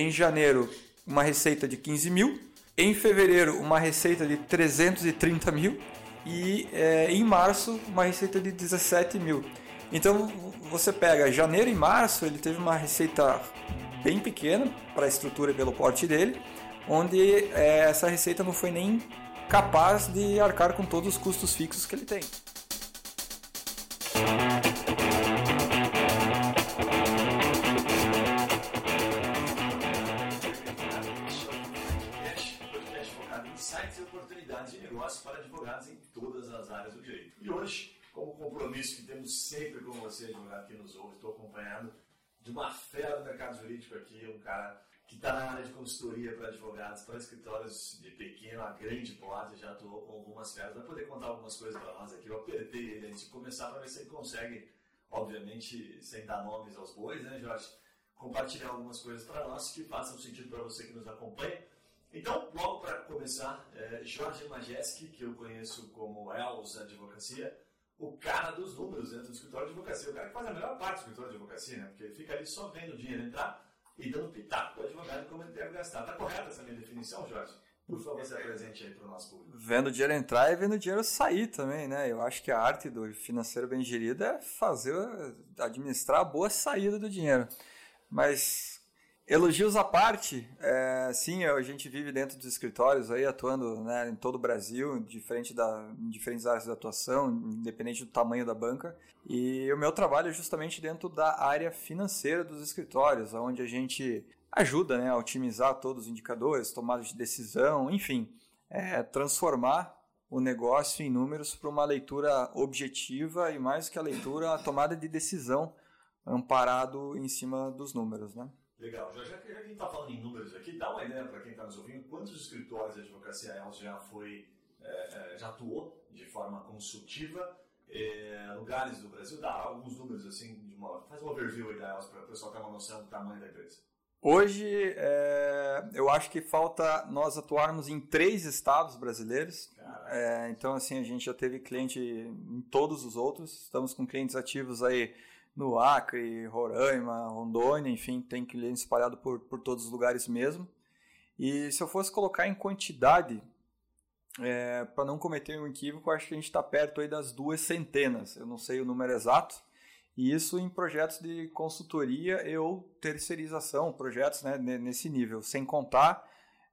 em janeiro, uma receita de 15 mil. Em fevereiro, uma receita de 330 mil. E é, em março, uma receita de 17 mil. Então, você pega janeiro e março, ele teve uma receita bem pequena para a estrutura e pelo porte dele, onde é, essa receita não foi nem capaz de arcar com todos os custos fixos que ele tem. Você, advogado que nos ouve, estou acompanhando de uma fera do mercado jurídico aqui, um cara que está na área de consultoria para advogados, para escritórios de pequeno a grande porte, já atuou com algumas feras, vai poder contar algumas coisas para nós aqui. Eu apertei ele antes de começar para ver se ele consegue, obviamente, sem dar nomes aos bois, né, Jorge? Compartilhar algumas coisas para nós que façam sentido para você que nos acompanha. Então, logo para começar, é, Jorge Majeski, que eu conheço como Els Advocacia, o cara dos números dentro do escritório de advocacia, o cara que faz a melhor parte do escritório de advocacia, né? Porque fica ali só vendo o dinheiro entrar e dando pitaco para o advogado como ele deve gastar. Está correta essa minha definição, Jorge? Por favor, se apresente aí para o nosso público. Vendo o dinheiro entrar e vendo o dinheiro sair também, né? Eu acho que a arte do financeiro bem gerido é fazer, administrar a boa saída do dinheiro. Mas Elogios à parte, é, sim, a gente vive dentro dos escritórios aí, atuando né, em todo o Brasil, diferente da, em diferentes áreas de atuação, independente do tamanho da banca. E o meu trabalho é justamente dentro da área financeira dos escritórios, onde a gente ajuda né, a otimizar todos os indicadores, tomadas de decisão, enfim, é, transformar o negócio em números para uma leitura objetiva e mais que a leitura, a tomada de decisão amparado em cima dos números, né? Legal. Já, já, que a gente está falando em números aqui, dá uma ideia para quem está nos ouvindo, quantos escritórios de advocacia ELS já foi, é, é, já atuou de forma consultiva, é, lugares do Brasil, dá alguns números assim, de uma, faz um overview aí da ELS para o pessoal ter uma noção do tamanho da empresa. Hoje, é, eu acho que falta nós atuarmos em três estados brasileiros. É, então, assim, a gente já teve cliente em todos os outros. Estamos com clientes ativos aí no Acre, Roraima, Rondônia, enfim, tem clientes espalhados por, por todos os lugares mesmo. E se eu fosse colocar em quantidade, é, para não cometer um equívoco, acho que a gente está perto aí das duas centenas. Eu não sei o número exato. E isso em projetos de consultoria ou terceirização, projetos né, nesse nível, sem contar,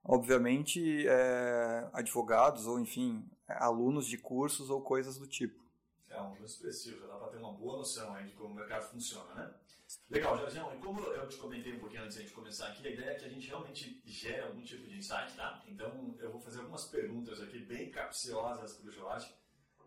obviamente, é, advogados ou, enfim, alunos de cursos ou coisas do tipo é um número expressivo, já dá para ter uma boa noção aí de como o mercado funciona, né? Legal, Jorgeão, e como eu te comentei um pouquinho antes de começar aqui, a ideia é que a gente realmente gere algum tipo de insight, tá? Então eu vou fazer algumas perguntas aqui bem capciosas para o Jorge.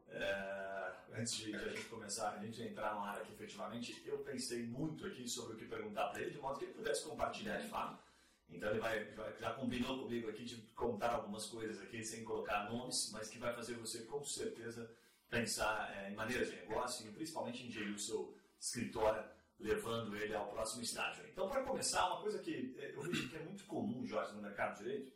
É, antes de, de, a gente começar, a gente entrar no ar aqui efetivamente, eu pensei muito aqui sobre o que perguntar para ele, de modo que ele pudesse compartilhar de fato. Então ele vai, vai, já combinou comigo aqui de contar algumas coisas aqui sem colocar nomes, mas que vai fazer você com certeza pensar é, em maneiras de negócio e principalmente em gerir o seu escritório, levando ele ao próximo estágio. Então, para começar, uma coisa que é, eu vejo que é muito comum, Jorge, no mercado de direito,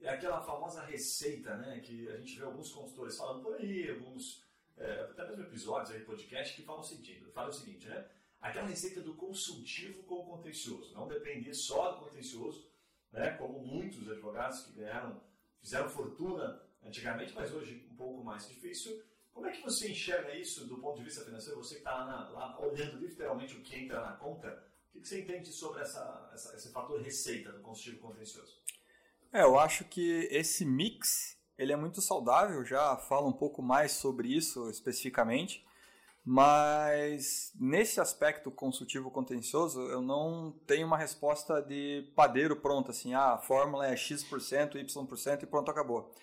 é aquela famosa receita, né, que a gente vê alguns consultores falando por aí, alguns, é, até mesmo episódios aí, podcast, que falam o seguinte, falam o seguinte, né, aquela receita do consultivo com o contencioso, não depender só do contencioso, né, como muitos advogados que ganharam, fizeram fortuna antigamente, mas hoje um pouco mais difícil, como é que você enxerga isso do ponto de vista financeiro? Você que está lá, olhando literalmente o que entra na conta, o que, que você entende sobre essa, essa, esse fator receita do consultivo contencioso? É, eu acho que esse mix ele é muito saudável, já falo um pouco mais sobre isso especificamente, mas nesse aspecto consultivo contencioso eu não tenho uma resposta de padeiro pronta, assim, ah, a fórmula é X%, Y% e pronto, acabou.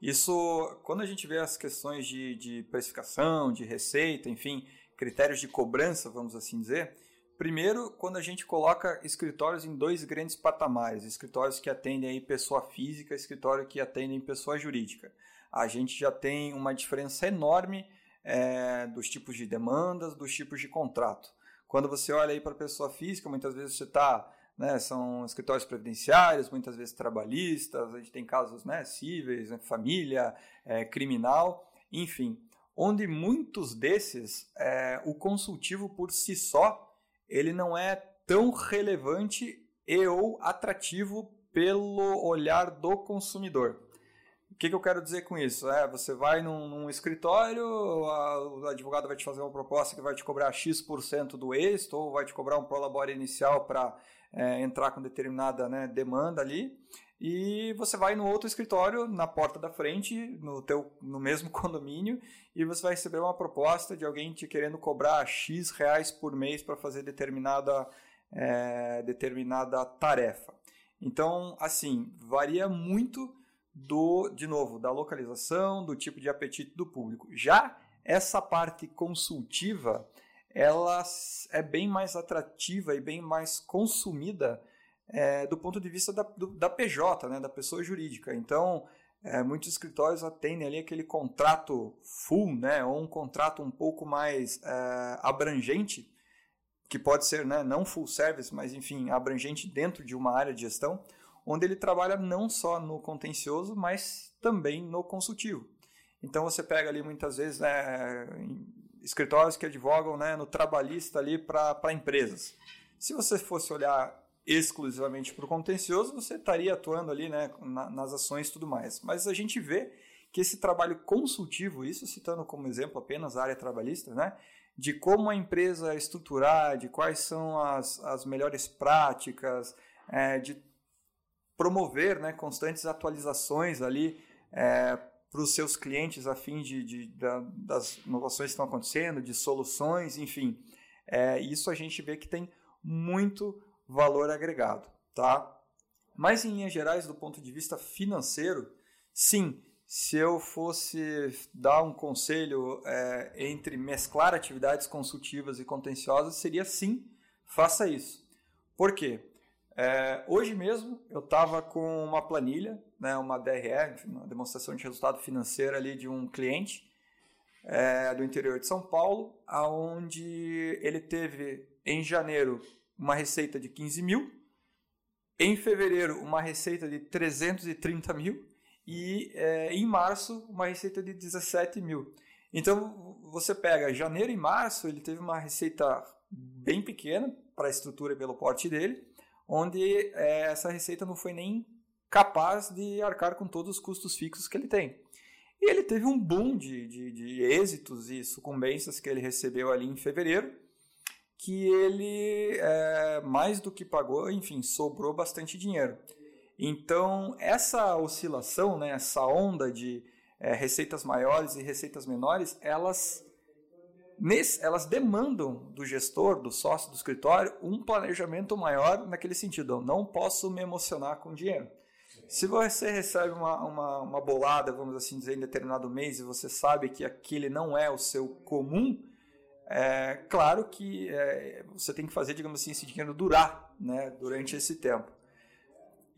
Isso, quando a gente vê as questões de, de precificação, de receita, enfim, critérios de cobrança, vamos assim dizer, Primeiro, quando a gente coloca escritórios em dois grandes patamares, escritórios que atendem aí pessoa física, escritório que atendem pessoa jurídica. A gente já tem uma diferença enorme é, dos tipos de demandas, dos tipos de contrato. Quando você olha aí para pessoa física, muitas vezes você está né, são escritórios previdenciários, muitas vezes trabalhistas, a gente tem casos né, cíveis, né, família, é, criminal, enfim, onde muitos desses, é, o consultivo por si só, ele não é tão relevante e ou atrativo pelo olhar do consumidor. O que, que eu quero dizer com isso? É, você vai num, num escritório, a, o advogado vai te fazer uma proposta que vai te cobrar X% do êxito, ou vai te cobrar um prolabore inicial para é, entrar com determinada né, demanda ali, e você vai no outro escritório, na porta da frente, no, teu, no mesmo condomínio, e você vai receber uma proposta de alguém te querendo cobrar X reais por mês para fazer determinada, é, determinada tarefa. Então, assim, varia muito do, de novo, da localização, do tipo de apetite do público. Já essa parte consultiva, ela é bem mais atrativa e bem mais consumida é, do ponto de vista da, do, da PJ, né, da pessoa jurídica. Então, é, muitos escritórios atendem ali aquele contrato full, né, ou um contrato um pouco mais é, abrangente, que pode ser né, não full service, mas enfim, abrangente dentro de uma área de gestão, onde ele trabalha não só no contencioso, mas também no consultivo. Então você pega ali muitas vezes né, escritórios que advogam né, no trabalhista ali para empresas. Se você fosse olhar exclusivamente para o contencioso, você estaria atuando ali né, nas ações e tudo mais. Mas a gente vê que esse trabalho consultivo, isso citando como exemplo apenas a área trabalhista, né, de como a empresa estruturar, de quais são as, as melhores práticas, é, de promover né, constantes atualizações ali é, para os seus clientes a fim de, de, de, das inovações que estão acontecendo, de soluções, enfim. É, isso a gente vê que tem muito valor agregado, tá? Mas em linhas gerais, do ponto de vista financeiro, sim, se eu fosse dar um conselho é, entre mesclar atividades consultivas e contenciosas, seria sim, faça isso. Por quê? É, hoje mesmo eu estava com uma planilha, né, uma DRE, uma demonstração de resultado financeiro ali de um cliente é, do interior de São Paulo, aonde ele teve em janeiro uma receita de 15 mil, em fevereiro uma receita de 330 mil e é, em março uma receita de 17 mil. Então você pega janeiro e março, ele teve uma receita bem pequena para a estrutura e pelo porte dele, onde é, essa receita não foi nem capaz de arcar com todos os custos fixos que ele tem. E ele teve um boom de, de, de êxitos e sucumbências que ele recebeu ali em fevereiro, que ele, é, mais do que pagou, enfim, sobrou bastante dinheiro. Então, essa oscilação, né, essa onda de é, receitas maiores e receitas menores, elas Nesse, elas demandam do gestor, do sócio do escritório, um planejamento maior naquele sentido. Eu não posso me emocionar com dinheiro. Se você recebe uma, uma, uma, bolada, vamos assim dizer, em determinado mês e você sabe que aquele não é o seu comum, é claro que é, você tem que fazer, digamos assim, esse dinheiro durar né, durante esse tempo.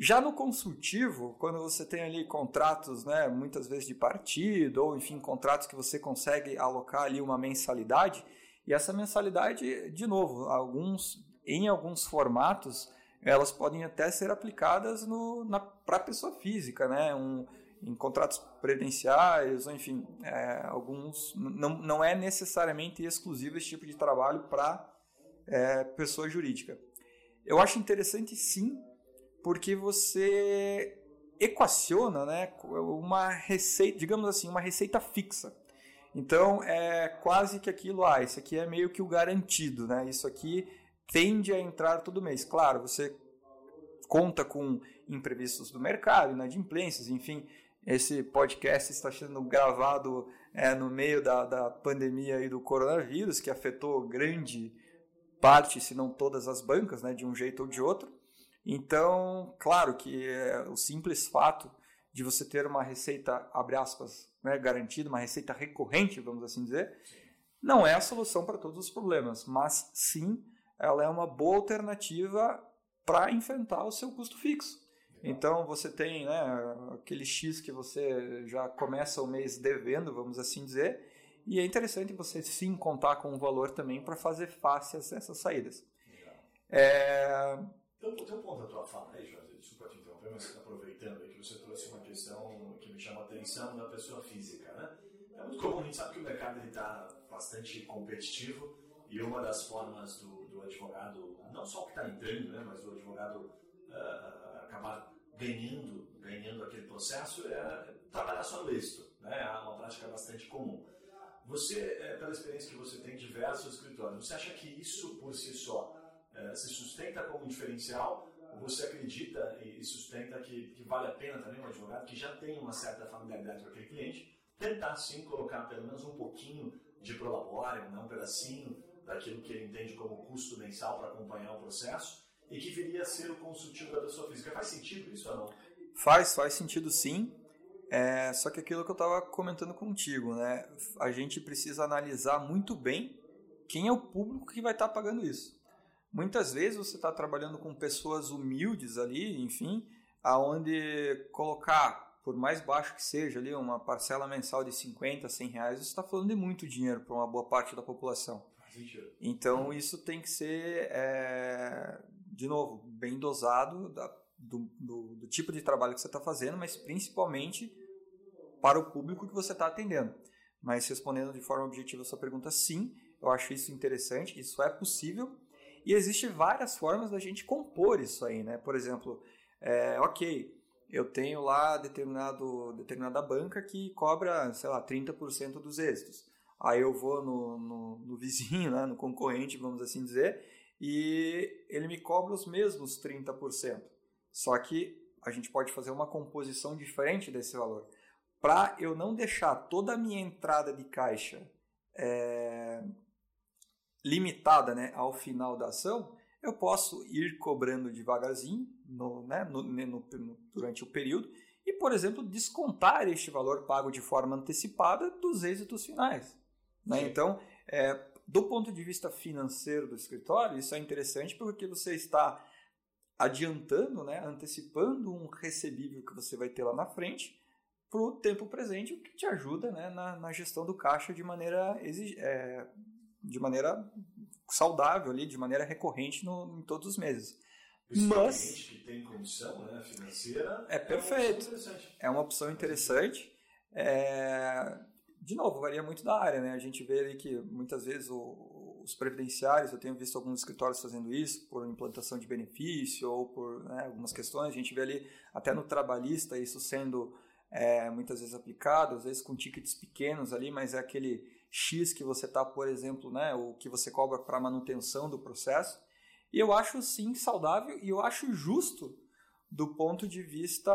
Já no consultivo, quando você tem ali contratos, né, muitas vezes de partido, ou enfim, contratos que você consegue alocar ali uma mensalidade, e essa mensalidade, de novo, alguns, em alguns formatos, elas podem até ser aplicadas para pessoa física, né? Um, em contratos previdenciários, ou enfim, é, alguns. Não, não é necessariamente exclusivo esse tipo de trabalho para é, pessoa jurídica. Eu acho interessante sim porque você equaciona né, uma receita, digamos assim, uma receita fixa. Então é quase que aquilo, ah, isso aqui é meio que o garantido, né? Isso aqui tende a entrar todo mês. Claro, você conta com imprevistos do mercado, inadimplências, enfim. Esse podcast está sendo gravado é, no meio da, da pandemia e do coronavírus, que afetou grande parte, se não todas as bancas, né, de um jeito ou de outro. Então, claro que é, o simples fato de você ter uma receita, abre aspas, né, garantida, uma receita recorrente, vamos assim dizer, não é a solução para todos os problemas, mas sim ela é uma boa alternativa para enfrentar o seu custo fixo. Então você tem né, aquele X que você já começa o mês devendo, vamos assim dizer, e é interessante você sim contar com um valor também para fazer face a essas saídas. É, então, tem um ponto da tua fala aí, Jorge, desculpa te interromper, mas aproveitando aí que você trouxe uma questão que me chama a atenção da pessoa física, né? É muito comum, a gente sabe que o mercado está bastante competitivo E uma das formas do, do advogado, não só o que está entrando, né, mas do advogado uh, acabar ganhando, ganhando aquele processo é trabalhar só no êxito. Né? É uma prática bastante comum. Você, é, pela experiência que você tem diversos escritórios, você acha que isso por si só é, se sustenta como um diferencial? Ou você acredita e sustenta que, que vale a pena também um advogado que já tem uma certa familiaridade com aquele cliente tentar sim colocar pelo menos um pouquinho de prolabore, né, um pedacinho daquilo que ele entende como custo mensal para acompanhar o processo e que viria a ser o consultivo da pessoa física. Faz sentido isso ou não? Faz, faz sentido sim. É, só que aquilo que eu estava comentando contigo, né? A gente precisa analisar muito bem quem é o público que vai estar tá pagando isso. Muitas vezes você está trabalhando com pessoas humildes ali, enfim, aonde colocar, por mais baixo que seja ali, uma parcela mensal de 50, 100 reais, você está falando de muito dinheiro para uma boa parte da população. Então isso tem que ser, é, de novo, bem dosado da, do, do, do, tipo de trabalho que você está fazendo, mas principalmente para o público que você está atendendo. Mas respondendo de forma objetiva a sua pergunta, sim, eu acho isso interessante, isso é possível e existem várias formas da gente compor isso aí, né? Por exemplo, é, ok, eu tenho lá determinado, determinada banca que cobra, sei lá, 30% dos êxitos. Aí eu vou no, no, no vizinho, né, no concorrente, vamos assim dizer, e ele me cobra os mesmos 30%. Só que a gente pode fazer uma composição diferente desse valor. Para eu não deixar toda a minha entrada de caixa é, limitada né, ao final da ação, eu posso ir cobrando devagarzinho no, né, no, no, durante o período e, por exemplo, descontar este valor pago de forma antecipada dos êxitos finais. Né? Então, é, do ponto de vista financeiro do escritório, isso é interessante porque você está adiantando, né, antecipando um recebível que você vai ter lá na frente para o tempo presente, o que te ajuda né, na, na gestão do caixa de maneira, é, de maneira saudável, ali, de maneira recorrente no, em todos os meses. Mas que tem condição né, financeira é, é perfeito. É uma opção interessante. É, de novo, varia muito da área, né? A gente vê ali que muitas vezes o, os previdenciários, eu tenho visto alguns escritórios fazendo isso por implantação de benefício ou por né, algumas questões. A gente vê ali até no trabalhista isso sendo é, muitas vezes aplicado, às vezes com tickets pequenos ali, mas é aquele X que você está, por exemplo, né, o que você cobra para manutenção do processo. E eu acho sim saudável e eu acho justo do ponto de vista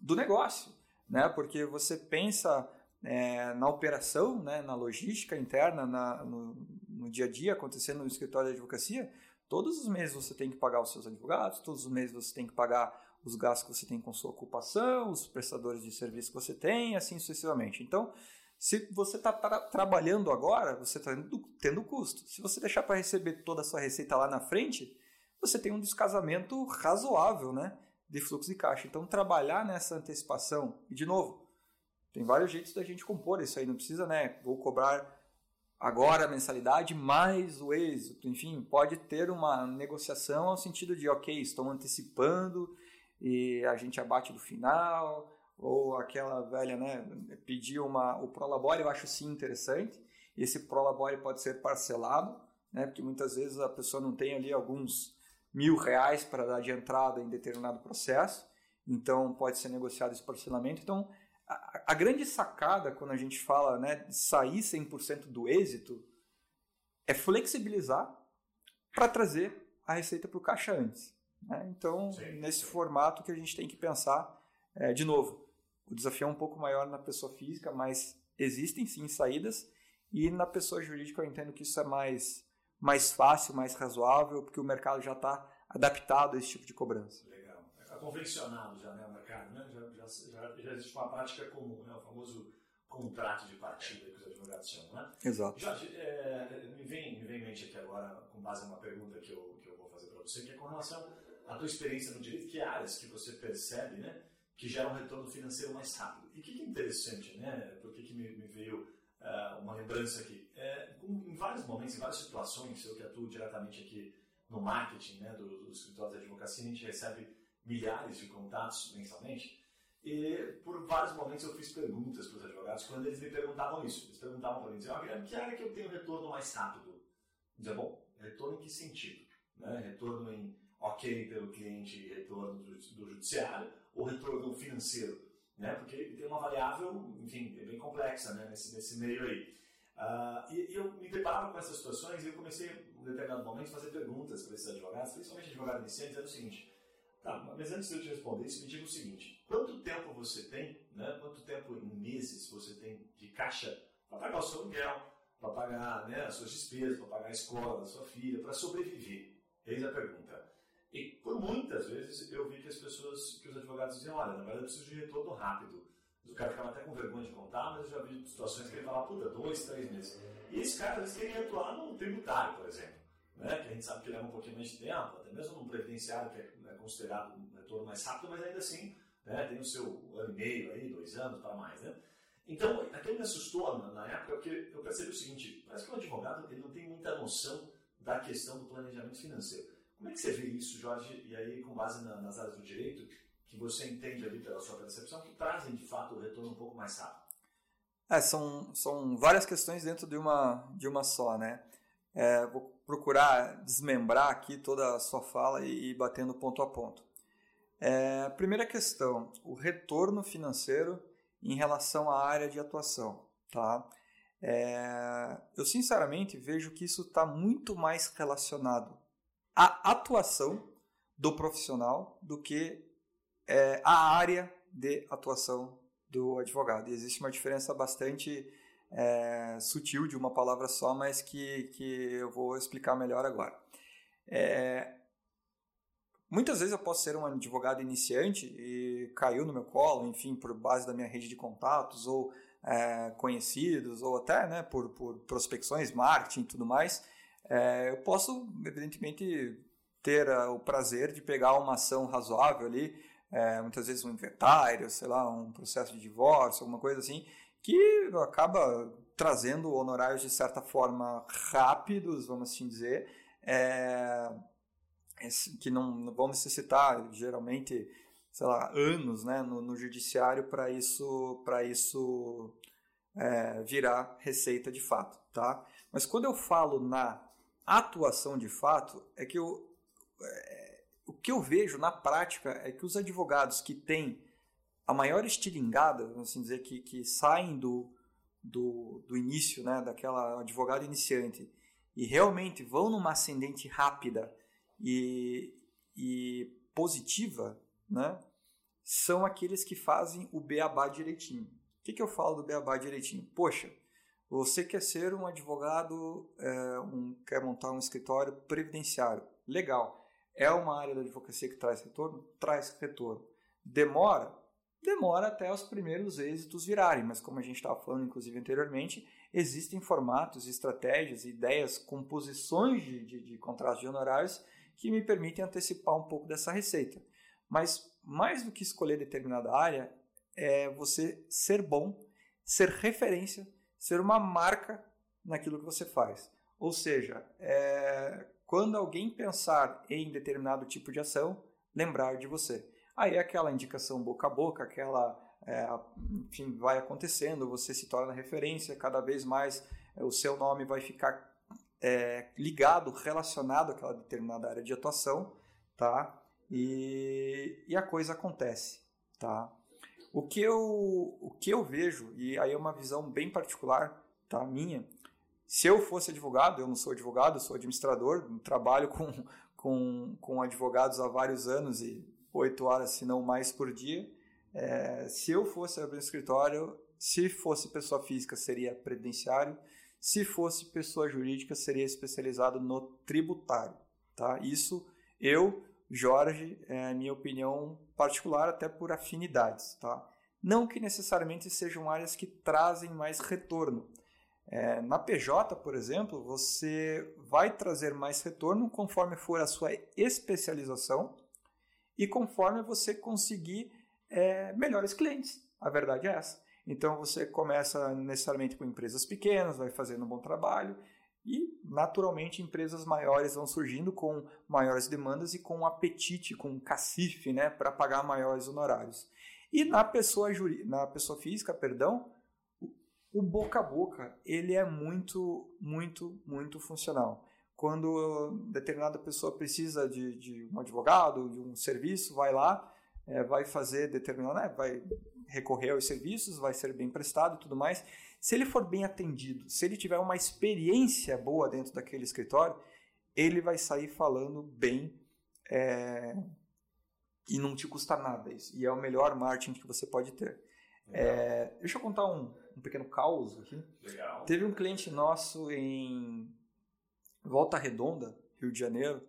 do negócio né? Porque você pensa é, na operação, né, na logística interna, na, no, no, dia a dia acontecendo no escritório de advocacia, todos os meses você tem que pagar os seus advogados, todos os meses você tem que pagar os gastos que você tem com sua ocupação, os prestadores de serviço que você tem, assim sucessivamente. Então, se você está tra trabalhando agora, você está tendo custo. Se você deixar para receber toda a sua receita lá na frente, você tem um descasamento razoável, né? de fluxo de caixa. Então, trabalhar nessa antecipação, e de novo, tem vários jeitos da gente compor isso aí, não precisa, né? Vou cobrar agora a mensalidade mais o êxito, enfim, pode ter uma negociação ao sentido de, ok, estou antecipando e a gente abate do final, ou aquela velha, né, pedir uma, o Prolabore, eu acho sim interessante, esse Prolabore pode ser parcelado, né, porque muitas vezes a pessoa não tem ali alguns mil reais para dar de entrada em determinado processo, então pode ser negociado esse parcelamento. Então, a, a grande sacada quando a gente fala né, de sair 100% do êxito é flexibilizar para trazer a receita para o caixa antes. Né? Então, sim, nesse sim. formato que a gente tem que pensar, é, de novo, o desafio é um pouco maior na pessoa física, mas existem sim saídas, e na pessoa jurídica eu entendo que isso é mais mais fácil, mais razoável, porque o mercado já está adaptado a esse tipo de cobrança. Legal. Está convencionado já né, o mercado, né? já, já, já, existe uma prática comum, né? o famoso contrato de partida que os advogados chamam. Né? Exato. Jorge, é, me, vem, me vem em mente aqui agora, com base numa pergunta que eu, que eu vou fazer para você, que é com relação à tua experiência no direito, que áreas que você percebe né, que geram um retorno financeiro mais rápido. E o que, que é interessante, né? Por que, que me, me veio uh, uma lembrança aqui? é, em vários momentos, em várias situações, eu que atuo diretamente aqui no marketing né, do, do escritório de advocacia, a gente recebe milhares de contatos mensalmente. E por vários momentos eu fiz perguntas para os advogados quando eles me perguntavam isso. Eles perguntavam para mim, diziam, ah, que área que eu tenho retorno mais rápido? Dizia, bom, retorno em que sentido? Né? Retorno em ok pelo cliente, retorno do, do judiciário ou retorno financeiro? Né? Porque tem uma variável, enfim, é bem complexa né? nesse, nesse meio aí. Uh, e, e, eu me deparava com essas situações e eu comecei, em um determinado momento, a fazer perguntas para esses advogados, principalmente advogados iniciantes, era o seguinte, Tá, mas antes de eu te responder isso, me diga o seguinte: quanto tempo você tem, né, quanto tempo em meses você tem de caixa para pagar o seu aluguel, para pagar né, as suas despesas, para pagar a escola da sua filha, para sobreviver? Eis a pergunta. E por muitas vezes eu vi que as pessoas, que os advogados diziam: olha, na verdade eu preciso de retorno rápido. O cara ficava até com vergonha de contar, mas eu já vi situações que ele falava, puta, dois, três meses. E esse cara, eles queriam atuar no tributário, por exemplo, né, que a gente sabe que leva um pouquinho mais de tempo, até mesmo no previdenciário, que é considerado um retorno mais rápido, mas ainda assim né, tem o seu ano e meio, aí, dois anos para mais. Né? Então, aquilo me assustou na, na época, porque eu percebi o seguinte: parece que o advogado ele não tem muita noção da questão do planejamento financeiro. Como é que você vê isso, Jorge? E aí, com base na, nas áreas do direito, que você entende ali pela sua percepção, que trazem de fato o retorno um pouco mais rápido? É, são, são várias questões dentro de uma, de uma só, né? É, vou procurar desmembrar aqui toda a sua fala e ir batendo ponto a ponto. É, primeira questão, o retorno financeiro em relação à área de atuação. Tá? É, eu sinceramente vejo que isso está muito mais relacionado à atuação do profissional do que é, à área de atuação do advogado. E existe uma diferença bastante é, sutil de uma palavra só, mas que, que eu vou explicar melhor agora. É, muitas vezes eu posso ser um advogado iniciante e caiu no meu colo, enfim, por base da minha rede de contatos ou é, conhecidos, ou até né, por, por prospecções, marketing e tudo mais. É, eu posso, evidentemente, ter uh, o prazer de pegar uma ação razoável ali, é, muitas vezes um inventário, sei lá, um processo de divórcio, alguma coisa assim, que acaba trazendo honorários de certa forma rápidos, vamos assim dizer, é, que não, vão necessitar geralmente, sei lá, anos né, no, no judiciário para isso, pra isso é, virar receita de fato. Tá? Mas quando eu falo na atuação de fato, é que eu, é, o que eu vejo na prática é que os advogados que têm a maior estilingada, vamos assim dizer, que, que saem do, do, do início, né, daquela advogada iniciante, e realmente vão numa ascendente rápida e, e positiva, né, são aqueles que fazem o beabá direitinho. O que, que eu falo do beabá direitinho? Poxa, você quer ser um advogado, é, um, quer montar um escritório previdenciário. Legal. É uma área da advocacia que traz retorno? Traz retorno. Demora? demora até os primeiros êxitos virarem, mas como a gente estava falando inclusive anteriormente, existem formatos, estratégias, ideias, composições de, de, de contratos de honorários que me permitem antecipar um pouco dessa receita. Mas mais do que escolher determinada área, é você ser bom, ser referência, ser uma marca naquilo que você faz. Ou seja, é, quando alguém pensar em determinado tipo de ação, lembrar de você. Aí é aquela indicação boca a boca, aquela, é, enfim, vai acontecendo, você se torna referência, cada vez mais é, o seu nome vai ficar é, ligado, relacionado àquela determinada área de atuação, tá? E, e a coisa acontece, tá? O que, eu, o que eu vejo, e aí é uma visão bem particular, tá? Minha, se eu fosse advogado, eu não sou advogado, sou administrador, trabalho com, com, com advogados há vários anos e oito horas, se não mais por dia. É, se eu fosse abrir um escritório, se fosse pessoa física, seria previdenciário. Se fosse pessoa jurídica, seria especializado no tributário. Tá? Isso eu, Jorge, é minha opinião particular, até por afinidades. Tá? Não que necessariamente sejam áreas que trazem mais retorno. É, na PJ, por exemplo, você vai trazer mais retorno conforme for a sua especialização e conforme você conseguir é, melhores clientes. A verdade é essa. Então você começa necessariamente com empresas pequenas, vai fazendo um bom trabalho e naturalmente empresas maiores vão surgindo com maiores demandas e com apetite, com cacife né, para pagar maiores honorários. E na pessoa, juri, na pessoa física, perdão, o boca a boca ele é muito, muito, muito funcional. Quando determinada pessoa precisa de, de um advogado, de um serviço, vai lá, é, vai fazer determinado, né, vai recorrer aos serviços, vai ser bem prestado e tudo mais. Se ele for bem atendido, se ele tiver uma experiência boa dentro daquele escritório, ele vai sair falando bem é, e não te custa nada isso. E é o melhor marketing que você pode ter. É, deixa eu contar um, um pequeno caos aqui. Legal. Teve um cliente nosso em Volta Redonda, Rio de Janeiro,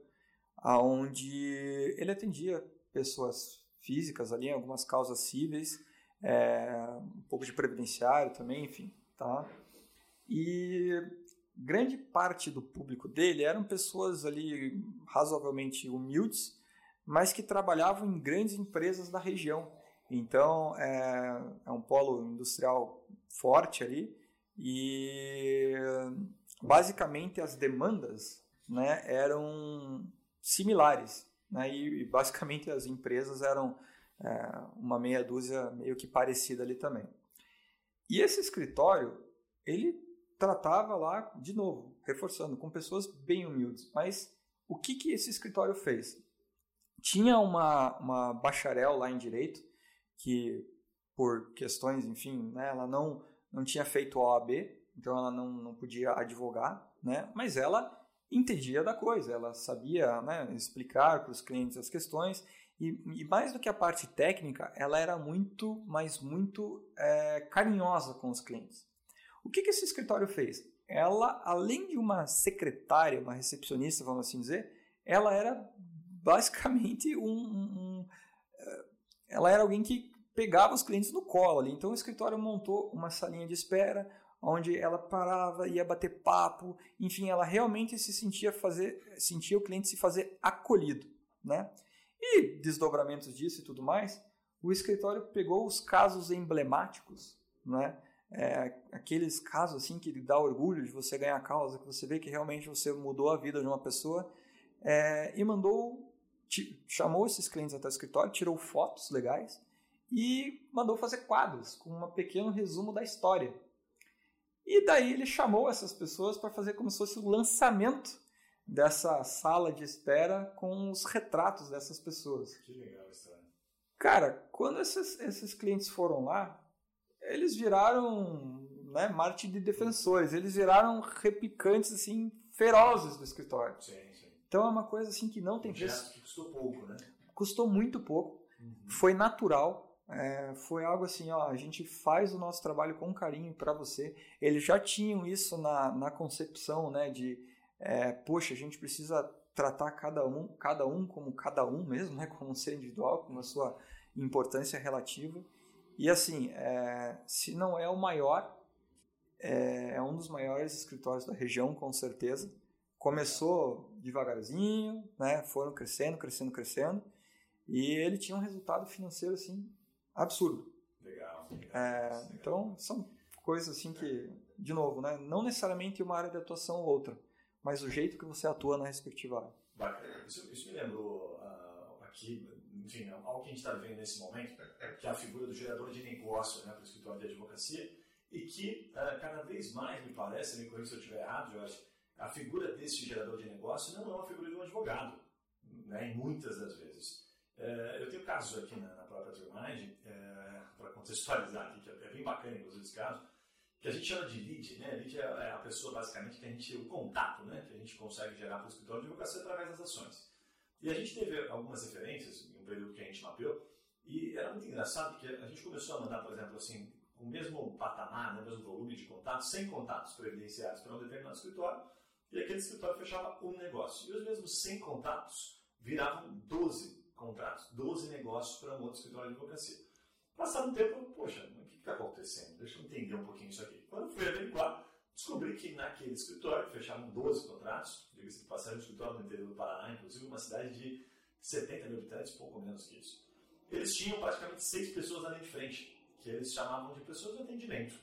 aonde ele atendia pessoas físicas ali, algumas causas cíveis, é, um pouco de previdenciário também, enfim, tá? E grande parte do público dele eram pessoas ali razoavelmente humildes, mas que trabalhavam em grandes empresas da região. Então, é, é um polo industrial forte ali e basicamente as demandas né, eram similares né, e, e, basicamente as empresas eram é, uma meia dúzia meio que parecida ali também. E esse escritório, ele tratava lá, de novo, reforçando, com pessoas bem humildes. Mas o que, que esse escritório fez? Tinha uma, uma bacharel lá em Direito, que por questões, enfim, né, ela não, não tinha feito OAB, então ela não, não podia advogar, né, mas ela entendia da coisa, ela sabia né, explicar para os clientes as questões e, e, mais do que a parte técnica, ela era muito, mas muito é, carinhosa com os clientes. O que, que esse escritório fez? Ela, além de uma secretária, uma recepcionista, vamos assim dizer, ela era basicamente um, um, um é, ela era alguém que pegava os clientes no colo ali. Então o escritório montou uma salinha de espera, onde ela parava, ia bater papo, enfim, ela realmente se sentia fazer, sentia o cliente se fazer acolhido, né? E desdobramentos disso e tudo mais, o escritório pegou os casos emblemáticos, né? É, aqueles casos assim que dá orgulho de você ganhar a causa, que você vê que realmente você mudou a vida de uma pessoa, é, e mandou, chamou esses clientes até o escritório, tirou fotos legais e mandou fazer quadros com um pequeno resumo da história. E daí ele chamou essas pessoas para fazer como se fosse o lançamento dessa sala de espera com os retratos dessas pessoas. Que legal isso. Cara, quando esses, esses clientes foram lá, eles viraram né, Marte de defensores, eles viraram repicantes assim ferozes do escritório. Sim, sim. Então é uma coisa assim que não tem preço. que custou pouco, né? Custou muito pouco, uhum. foi natural. É, foi algo assim, ó, a gente faz o nosso trabalho com carinho para você. Eles já tinham isso na, na concepção, né, de, é, poxa, a gente precisa tratar cada um, cada um como cada um mesmo, né, como um ser individual, com a sua importância relativa. E assim, é, se não é o maior, é, é, um dos maiores escritórios da região, com certeza. Começou devagarzinho, né? Foram crescendo, crescendo, crescendo. E ele tinha um resultado financeiro assim absurdo. Legal. legal, é, legal. Então são coisas assim que, de novo, né? Não necessariamente uma área de atuação ou outra, mas o jeito que você atua na respectiva área. Isso, isso me lembrou uh, aqui enfim, algo que a gente está vendo nesse momento, que é a figura do gerador de negócio né, para o escritório de advocacia, e que uh, cada vez mais, me parece, me corrija se eu estiver errado, Jorge, a figura desse gerador de negócio não é uma figura de um advogado, né, em muitas das vezes. Uh, eu tenho casos aqui na, na própria uh, é, para contextualizar aqui, que é bem bacana, inclusive, esse caso, que a gente chama de lead, né? Lead é, é a pessoa, basicamente, que a gente, o contato, né? Que a gente consegue gerar para o escritório de advocacia através das ações. E a gente teve algumas referências em um período que a gente mapeou, e era muito engraçado porque a gente começou a mandar, por exemplo, assim, o mesmo patamar, né, o mesmo volume de contatos, sem contatos previdenciários para um determinado escritório, e aquele escritório fechava um negócio. E os mesmos 100 contatos viravam 12 contratos, 12 negócios para um outro escritório de advocacia. Passado um tempo, poxa, que está acontecendo? Deixa eu entender um pouquinho isso aqui. Quando fui averiguar, descobri que naquele escritório fecharam 12 contratos, diga-se de passagem, um escritório no interior do Paraná, inclusive uma cidade de 70 mil habitantes, pouco menos que isso. Eles tinham praticamente seis pessoas linha de frente, que eles chamavam de pessoas de atendimento,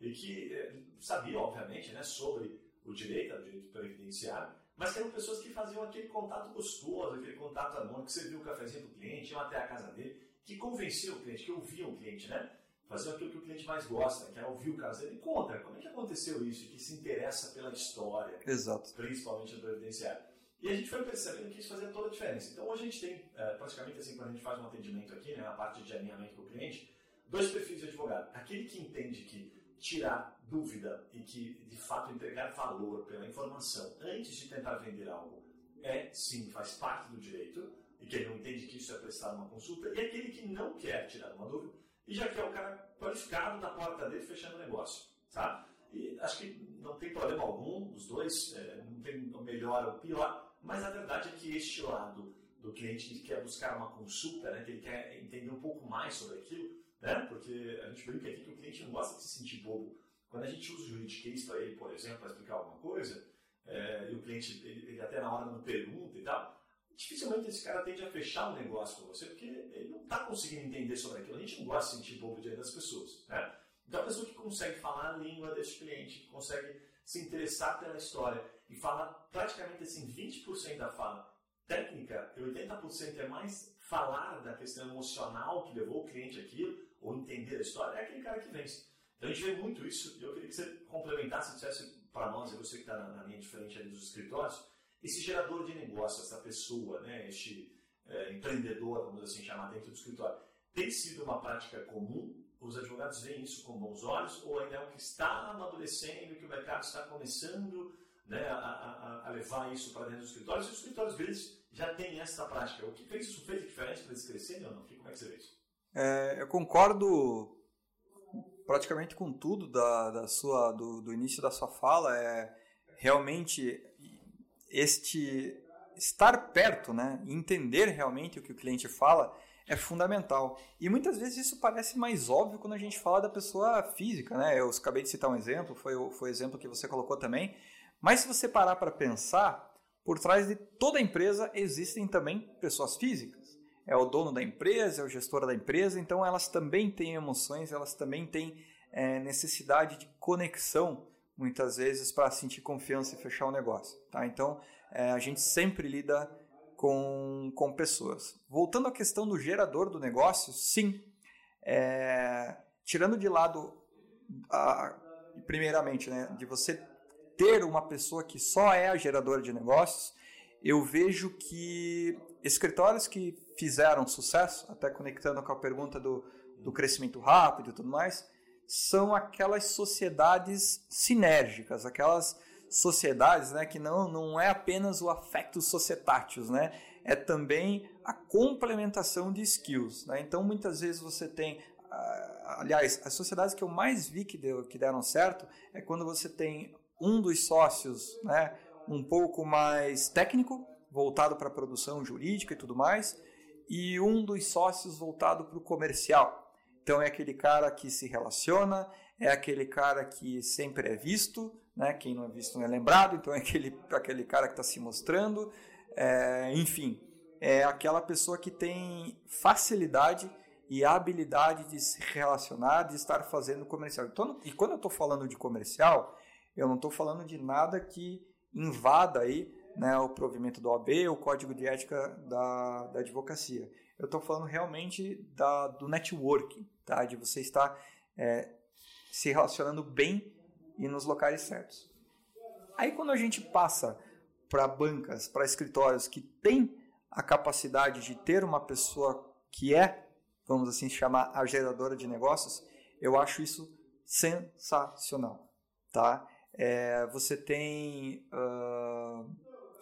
e que eh, sabiam, obviamente, né, sobre o direito, o direito previdenciário, mas que eram pessoas que faziam aquele contato gostoso, aquele contato anônimo, que servia o cafezinho do cliente, iam até a casa dele, que convenciam o cliente, que ouviam o cliente, né? Faziam aquilo que o cliente mais gosta, que é ouvir o caso dele. Conta, como é que aconteceu isso? Que se interessa pela história. Exato. Principalmente no previdenciário. E a gente foi percebendo que isso fazia toda a diferença. Então hoje a gente tem, é, praticamente assim, quando a gente faz um atendimento aqui, né, na parte de alinhamento com o cliente, dois perfis de advogado. Aquele que entende que tirar dúvida e que de fato entregar valor pela informação antes de tentar vender algo é sim, faz parte do direito e que ele não entende que isso é prestar uma consulta, e aquele que não quer tirar uma dúvida e já quer o cara qualificado da porta dele fechando o negócio, sabe? E acho que não tem problema algum, os dois, é, não tem o melhor ou o pior, mas a verdade é que este lado do cliente que quer buscar uma consulta, né, que ele quer entender um pouco mais sobre aquilo, né, porque a gente brinca aqui que o cliente não gosta de se sentir bobo. Quando a gente usa o juridiquês para ele, por exemplo, para explicar alguma coisa, é, e o cliente, ele, ele, até na hora não pergunta e tal, dificilmente esse cara tende a fechar um negócio com você, porque ele não está conseguindo entender sobre aquilo. A gente não gosta de sentir bobo diante das pessoas. Né? Então, a pessoa que consegue falar a língua desse cliente, que consegue se interessar pela história e fala praticamente assim 20% da fala técnica e 80% é mais falar da questão emocional que levou o cliente aquilo, ou entender a história, é aquele cara que vence. Então a gente vê muito isso, e eu queria que você complementasse, dissesse para nós, e você que está na, linha diferente ali dos escritórios, esse gerador de negócio, essa pessoa, né, este é, empreendedor, vamos assim chamar, dentro do escritório, tem sido uma prática comum? Os advogados veem isso com bons olhos? Ou ainda é algo que está amadurecendo, que o mercado está começando né, a, a, a, levar isso para dentro dos escritórios? E os escritórios grandes já têm essa prática. O que fez isso fez diferença para eles crescerem ou não? Como é que você vê isso? É, eu concordo praticamente com tudo da, da sua, do, do início da sua fala. É realmente este estar perto, né, entender realmente o que o cliente fala é fundamental. E muitas vezes isso parece mais óbvio quando a gente fala da pessoa física, né? Eu acabei de citar um exemplo, foi o, foi o exemplo que você colocou também. Mas se você parar para pensar, por trás de toda empresa existem também pessoas físicas. É o dono da empresa, é o gestor da empresa, então elas também têm emoções, elas também têm é, necessidade de conexão, muitas vezes, para sentir confiança e fechar o negócio. Tá? Então, é, a gente sempre lida com, com pessoas. Voltando à questão do gerador do negócio, sim, é, tirando de lado, a, primeiramente, né, de você ter uma pessoa que só é a geradora de negócios, eu vejo que escritórios que fizeram sucesso, até conectando com a pergunta do, do crescimento rápido e tudo mais, são aquelas sociedades sinérgicas, aquelas sociedades, né, que não, não é apenas o affectus societatis, né, é também a complementação de skills. Né? Então, muitas vezes você tem, ah, aliás, as sociedades que eu mais vi que, deu, que deram certo é quando você tem um dos sócios, né, um pouco mais técnico, voltado para a produção jurídica e tudo mais, e um dos sócios voltado para o comercial. Então é aquele cara que se relaciona, é aquele cara que sempre é visto, né? Quem não é visto não é lembrado, então é aquele, aquele cara que está se mostrando, é, enfim, é aquela pessoa que tem facilidade e habilidade de se relacionar, de estar fazendo comercial. Então, e quando eu estou falando de comercial, eu não estou falando de nada que invada aí né, o provimento do OAB, o código de ética da, da advocacia. Eu estou falando realmente da, do networking, tá? de você estar é, se relacionando bem e nos locais certos. Aí quando a gente passa para bancas, para escritórios que têm a capacidade de ter uma pessoa que é, vamos assim chamar, a geradora de negócios, eu acho isso sensacional, tá? É, você tem uh,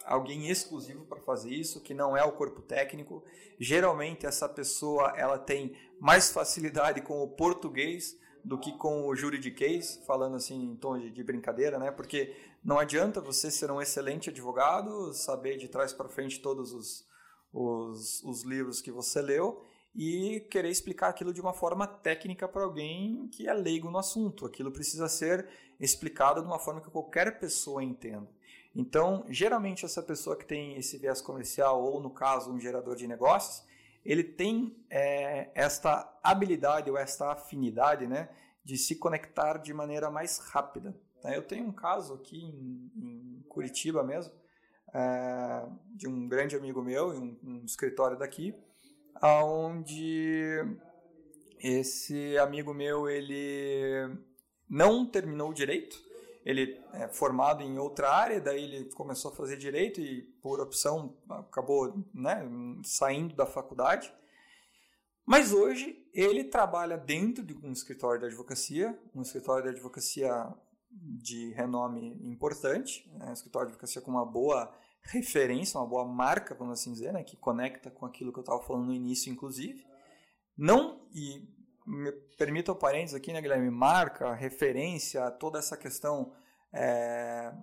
alguém exclusivo para fazer isso, que não é o corpo técnico. Geralmente essa pessoa ela tem mais facilidade com o português do que com o juridiquês, falando assim em tom de, de, brincadeira, né? Porque não adianta você ser um excelente advogado, saber de trás para frente todos os, os, os, livros que você leu e querer explicar aquilo de uma forma técnica para alguém que é leigo no assunto. Aquilo precisa ser explicado de uma forma que qualquer pessoa entenda. Então, geralmente essa pessoa que tem esse viés comercial ou no caso um gerador de negócios, ele tem é, esta habilidade ou esta afinidade né, de se conectar de maneira mais rápida. Tá? Eu tenho um caso aqui em, em Curitiba mesmo, é, de um grande amigo meu, em um, um escritório daqui, onde esse amigo meu ele não terminou direito, ele é formado em outra área, daí ele começou a fazer direito e por opção acabou né, saindo da faculdade. Mas hoje ele trabalha dentro de um escritório de advocacia, um escritório de advocacia de renome importante, né, um escritório de advocacia com uma boa referência, uma boa marca, vamos assim dizer, né, que conecta com aquilo que eu estava falando no início, inclusive. Não, e me permita o parênteses aqui, né, Guilherme? Marca, referência, toda essa questão é,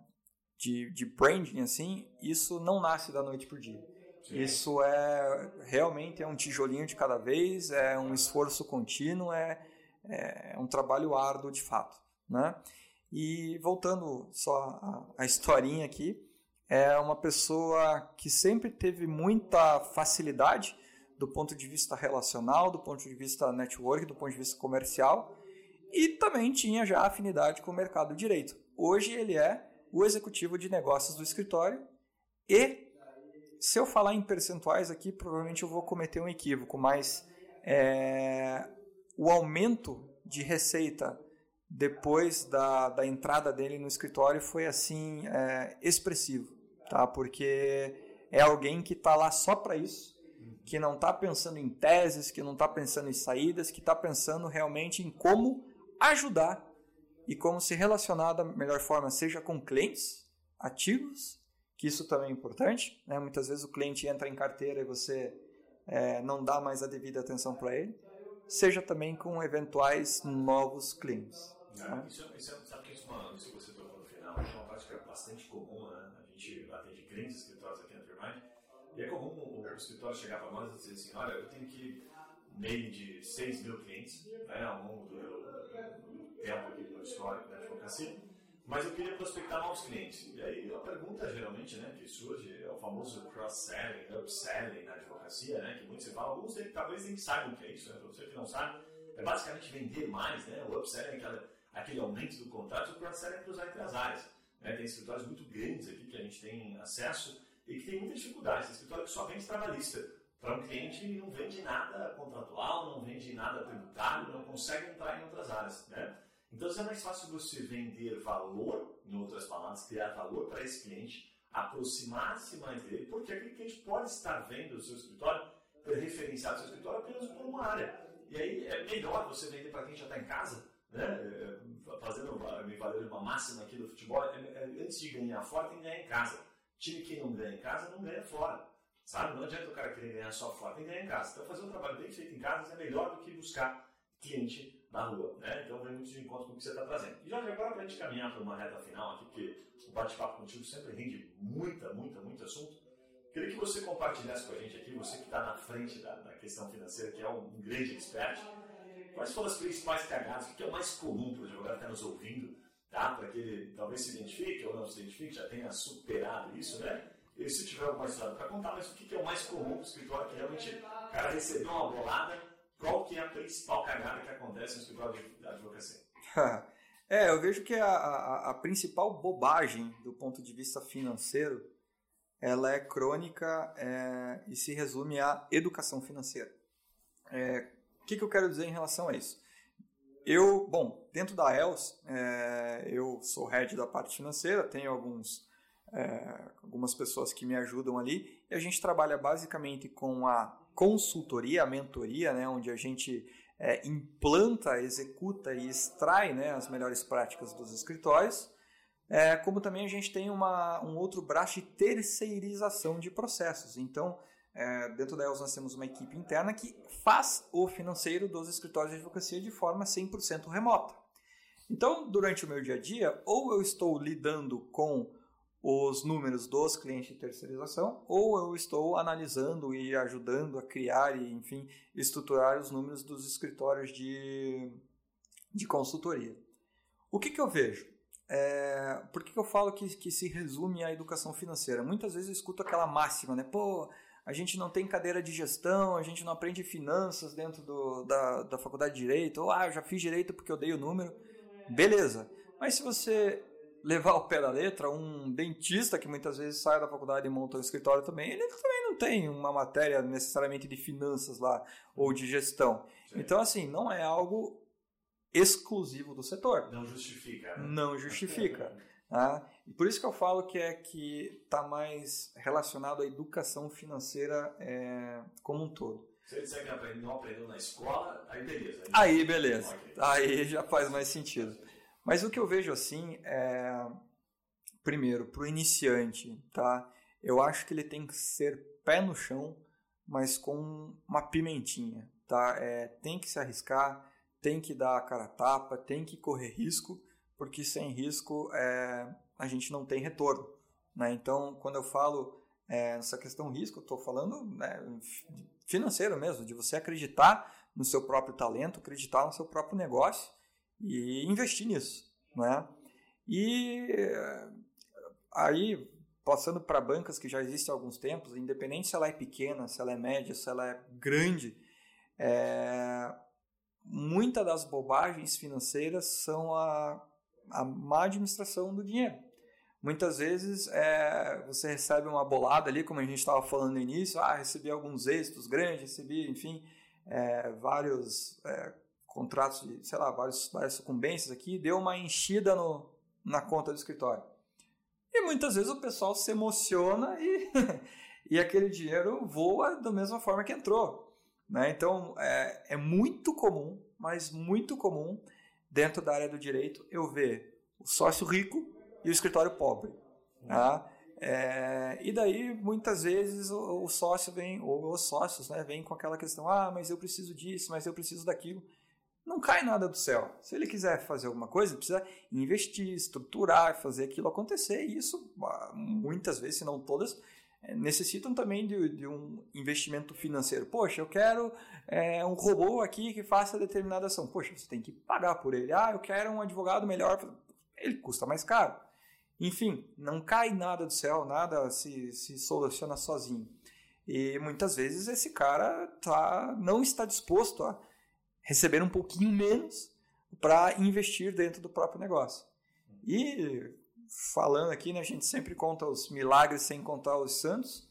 de, de branding, assim, isso não nasce da noite para o dia. Sim. Isso é realmente é um tijolinho de cada vez, é um esforço contínuo, é, é um trabalho árduo de fato, né? E voltando só a, a historinha aqui, é uma pessoa que sempre teve muita facilidade do ponto de vista relacional, do ponto de vista network, do ponto de vista comercial, e também tinha já afinidade com o mercado do direito. Hoje ele é o executivo de negócios do escritório e se eu falar em percentuais aqui, provavelmente eu vou cometer um equívoco, mas é, o aumento de receita depois da, da entrada dele no escritório foi assim é, expressivo, tá? Porque é alguém que está lá só para isso que não está pensando em teses, que não está pensando em saídas, que está pensando realmente em como ajudar e como se relacionar da melhor forma, seja com clientes ativos, que isso também é importante. Né? Muitas vezes o cliente entra em carteira e você é, não dá mais a devida atenção para ele, seja também com eventuais novos clientes. É, né? isso, isso, é, sabe que isso, é isso que você tocou no final é uma prática bastante comum, né? A gente atende clientes, escritórios aqui na Firmine, e é comum o, escritório chegar para nós e dizer assim, olha, eu tenho que meio de 6 mil clientes né, ao longo do, do tempo aqui do histórico da advocacia, mas eu queria prospectar novos clientes. E aí a pergunta geralmente né, que surge é o famoso cross-selling, upselling na advocacia, né, que muitos se falam, alguns talvez nem saibam o que é isso, né, para você que não sabe, é basicamente vender mais, né, o upselling é aquele aumento do contrato, o cross-selling é cruzar entre as áreas. Né, tem escritórios muito grandes aqui que a gente tem acesso e que tem muita dificuldade. Esse escritório que só vende trabalhista. Para um cliente não vende nada contratual, não vende nada tributário, não consegue entrar em outras áreas. Né? Então é mais fácil você vender valor, em outras palavras, criar valor para esse cliente, aproximar-se mais dele, porque aquele cliente pode estar vendo o seu escritório, referenciado o seu escritório apenas por uma área. E aí é melhor você vender para quem já está em casa, né? É, fazendo, me valer uma máxima aqui do futebol, é, é, antes de ganhar fora, tem que ganhar em casa. Time que não ganha em casa não ganha fora. Sabe? Não adianta o cara querer ganhar só fora, tem que ganhar em casa. Então fazer um trabalho bem feito em casa é melhor do que buscar cliente na rua. Né? Então vem muito de encontro com o que você está trazendo. E Jorge, agora para a gente caminhar para uma reta final aqui, porque o bate-papo contigo sempre rende muita, muita, muito assunto. Queria que você compartilhasse com a gente aqui, você que está na frente da, da, questão financeira, que é um grande expert, quais foram as principais cagadas, o que é o mais comum para o advogado que está nos ouvindo tá? para que ele talvez se identifique ou não se identifique, já tenha superado isso, né? E se tiver alguma história para contar, mas o que é o mais comum do escritório que realmente o cara recebeu uma bolada, qual que é a principal cagada que acontece no escritório de advocacia? é, eu vejo que a, a, a, principal bobagem do ponto de vista financeiro, ela é crônica é, e se resume à educação financeira. É, o que, que eu quero dizer em relação a isso? Eu, bom, dentro da ELS, é, eu sou head da parte financeira, tenho alguns, é, algumas pessoas que me ajudam ali, e a gente trabalha basicamente com a consultoria, a mentoria, né, onde a gente é, implanta, executa e extrai né, as melhores práticas dos escritórios, como também a gente tem uma, um outro braço de terceirização de processos. Então, é, dentro da ELS nós temos uma equipe interna que faz o financeiro dos escritórios de advocacia de forma 100% remota. Então, durante o meu dia a dia, ou eu estou lidando com os números dos clientes de terceirização, ou eu estou analisando e ajudando a criar e, enfim, estruturar os números dos escritórios de, de consultoria. O que, que eu vejo? É, por que, que eu falo que, que se resume à educação financeira? Muitas vezes eu escuto aquela máxima, né? Pô, a gente não tem cadeira de gestão, a gente não aprende finanças dentro do, da, da faculdade de direito, ou ah, eu já fiz direito porque eu dei o número. Beleza. Mas se você levar ao pé da letra, um dentista que muitas vezes sai da faculdade e monta um escritório também, ele também não tem uma matéria necessariamente de finanças lá ou de gestão. Sim. Então, assim, não é algo exclusivo do setor. Não justifica. Né? Não justifica. Tá? E por isso que eu falo que é que está mais relacionado à educação financeira é, como um todo. Se ele disser que não aprendeu na escola, aí beleza. Aí beleza. Aí já faz mais sentido. Mas o que eu vejo assim é, primeiro, para o iniciante, tá? Eu acho que ele tem que ser pé no chão, mas com uma pimentinha, tá? É, tem que se arriscar, tem que dar a cara a tapa, tem que correr risco, porque sem risco é, a gente não tem retorno, né? Então, quando eu falo é, nessa questão risco, estou falando né, financeiro mesmo, de você acreditar no seu próprio talento, acreditar no seu próprio negócio e investir nisso, né? E aí, passando para bancas que já existem há alguns tempos, independente se ela é pequena, se ela é média, se ela é grande, é, muitas das bobagens financeiras são a, a má administração do dinheiro. Muitas vezes é, você recebe uma bolada ali, como a gente estava falando no início, ah, recebi alguns êxitos grandes, recebi, enfim, é, vários é, contratos de, sei lá, vários, várias sucumbências aqui, deu uma enchida no, na conta do escritório. E muitas vezes o pessoal se emociona e, e aquele dinheiro voa da mesma forma que entrou. Né? Então é, é muito comum, mas muito comum, dentro da área do direito, eu ver o sócio rico e o escritório pobre. Tá? É, e daí, muitas vezes, o, o, sócio vem, ou os sócios, né, vêm com aquela questão: ah, mas eu preciso disso, mas eu preciso daquilo não cai nada do céu. Se ele quiser fazer alguma coisa, precisa investir, estruturar, fazer aquilo acontecer. E isso, ah, muitas vezes, se não todas, necessitam também de, de um investimento financeiro. Poxa, eu quero é, um robô aqui que faça determinada ação. Poxa, você tem que pagar por ele. Ah, eu quero um advogado melhor. Ele custa mais caro. Enfim, não cai nada do céu, nada se, se soluciona sozinho. E muitas vezes esse cara tá, não está disposto a receber um pouquinho menos para investir dentro do próprio negócio. E falando aqui, né, a gente sempre conta os milagres sem contar os santos.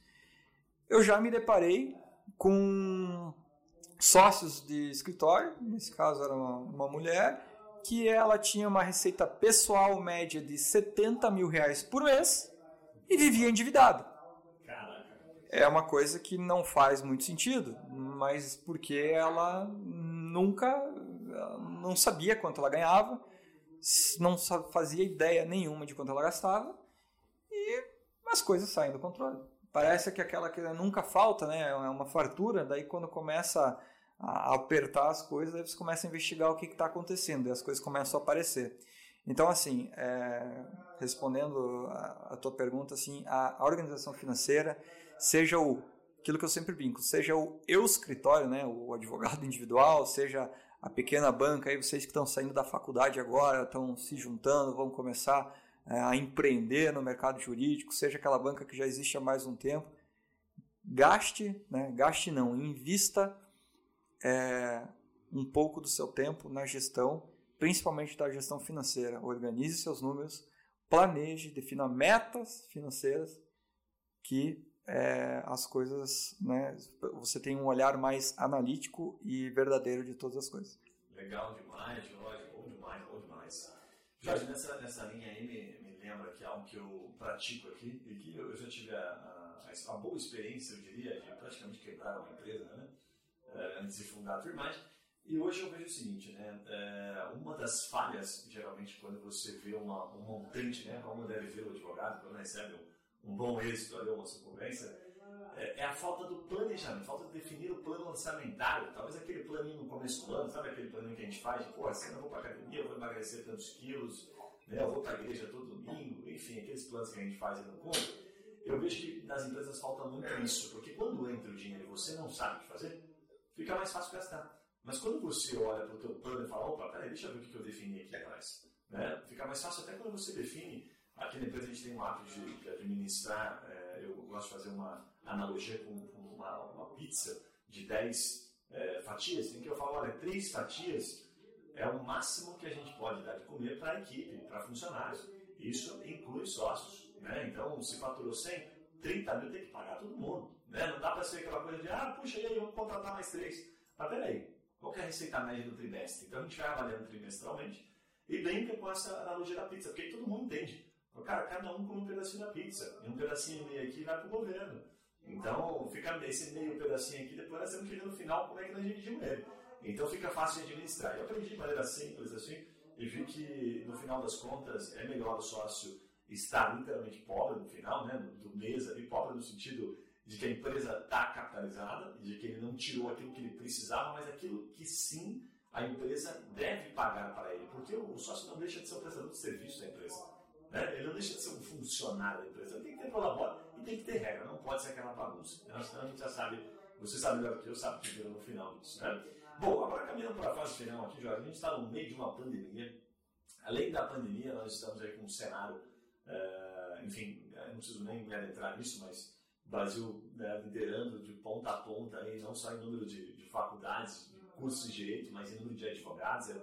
Eu já me deparei com sócios de escritório, nesse caso era uma, uma mulher, que ela tinha uma receita pessoal média de 70 mil reais por mês e vivia endividada. É uma coisa que não faz muito sentido, mas porque ela nunca não sabia quanto ela ganhava, não fazia ideia nenhuma de quanto ela gastava e as coisas saem do controle. Parece que aquela que nunca falta, né, é uma fartura, daí quando começa a apertar as coisas, aí você começa a investigar o que está acontecendo e as coisas começam a aparecer. Então, assim, é, respondendo a, a, tua pergunta, assim, a, a organização financeira, seja o aquilo que eu sempre brinco, seja o eu escritório, né, o advogado individual, seja a pequena banca, aí vocês que estão saindo da faculdade agora, estão se juntando, vão começar é, a empreender no mercado jurídico, seja aquela banca que já existe há mais um tempo, gaste, né, gaste não, invista é, um pouco do seu tempo na gestão, principalmente da gestão financeira. Organize seus números, planeje, defina metas financeiras que é, as coisas, né, você tem um olhar mais analítico e verdadeiro de todas as coisas. Legal demais, Jorge, bom demais, bom demais. Jorge, nessa, nessa linha aí me, me lembra que é algo que eu pratico aqui e que eu já tive a, a, a boa experiência, eu diria, de praticamente quebrar uma empresa, né, é, antes de fundar a Turmage. E hoje eu vejo o seguinte, né? É, uma das falhas, geralmente, quando você vê uma, um montante, né? Como deve ver o advogado quando recebe um um bom êxito ali, uma sucumbência, é, é, a falta do planejamento, falta de definir o plano orçamentário. Talvez aquele planinho no começo do ano, sabe aquele planinho que a gente faz? De, Pô, assim eu vou para academia, eu vou emagrecer tantos quilos, né, eu vou para a igreja todo domingo, enfim, aqueles planos que a gente faz no fundo. Eu vejo que nas empresas falta muito isso, porque quando entra o dinheiro e você não sabe o que fazer, fica mais fácil gastar. Mas quando você olha para o teu plano e fala, opa, peraí, deixa eu ver o que eu defini aqui atrás. Né? Fica mais fácil até quando você define Aqui na empresa a gente tem um hábito de, de administrar, é, eu gosto de fazer uma analogia com, com uma, uma, pizza de 10 é, fatias, em que eu falo, olha, três fatias é o máximo que a gente pode dar de comer para a equipe, para funcionários. Isso inclui sócios. Né? Então, se faturou 100, 30 mil tem que pagar todo mundo. Né? Não dá para ser aquela coisa de, ah, puxa, e aí, vamos contratar mais três. Mas peraí, qual é a receita média do trimestre? Então, a gente vai avaliando trimestralmente e brinca com essa analogia da pizza, porque todo mundo entende. Cara, cada um come um pedacinho da pizza. E um pedacinho meio aqui vai para o governo. Então, fica esse meio pedacinho aqui, depois nós temos que ver no final como é que nós dividimos ele. Então, fica fácil de administrar. Eu aprendi de maneira simples assim, e vi que, no final das contas, é melhor o sócio estar literalmente pobre no final, né, do mês ali, pobre no sentido de que a empresa está capitalizada, de que ele não tirou aquilo que ele precisava, mas aquilo que sim a empresa deve pagar para ele, porque o sócio não deixa de ser um prestador de serviço da empresa. Né? Ele não deixa de ser um funcionário da empresa. Ele tem que ter prolabora e tem que ter regra, não pode ser aquela bagunça. Né? Senão a gente já sabe, você sabe melhor que eu, sabe que no final disso. Né? Bom, agora caminhando para a fase final aqui, Jorge, a gente está no meio de uma pandemia. Além da pandemia, nós estamos aí com um cenário, uh, enfim, não preciso nem me adentrar nisso, mas o Brasil né, liderando de ponta a ponta, aí, não só em número de, de faculdades, de cursos de direito, mas em número de advogados. É